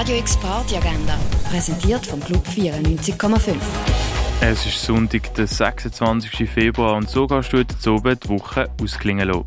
Radio X Party Agenda, präsentiert vom Club 94,5. Es ist Sonntag, der 26. Februar und so kannst du heute oben die Woche ausklingen lassen.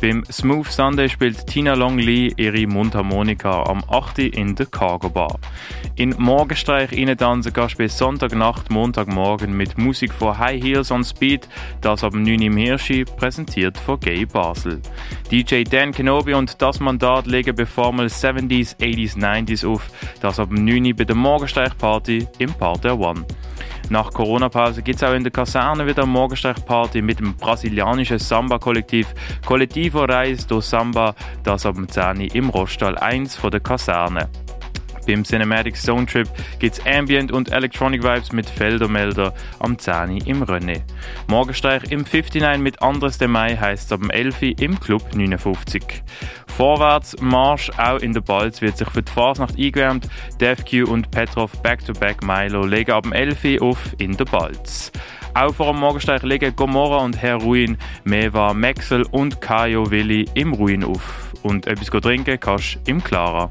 Beim Smooth Sunday spielt Tina Long Lee ihre Mundharmonika am 8. in der Cargo Bar. In Morgenstreich tanzen kannst du bis Sonntagnacht, Montagmorgen mit Musik von High Heels on Speed, das ab 9 im Hirschi, präsentiert von Gay Basel. DJ Dan Kenobi und das Mandat legen bei Formel 70s, 80s, 90s auf, das ab 9 bei der Morgenstreich Party im Part One. Nach Corona-Pause gibt es auch in der Kaserne wieder eine Morgenstechparty mit dem brasilianischen Samba-Kollektiv Coletivo Reis do Samba, das dem 10 im Rostal 1 von der Kaserne. Beim Cinematic Zone Trip gibt es Ambient und Electronic Vibes mit Feldermelder am 10 im René. Morgensteig im 59 mit Andres de Mai heisst ab dem 11 im Club 59. Vorwärts Marsch auch in der Balz wird sich für die Fasnacht eingewärmt. DevQ und Petrov Back-to-Back Milo legen ab dem 11 auf in der Balz. Auch vor dem Morgensteig legen Gomorra und Herr Ruin, Meva, Maxel und Kajo Willi im Ruin auf. Und etwas trinken kannst du im Clara.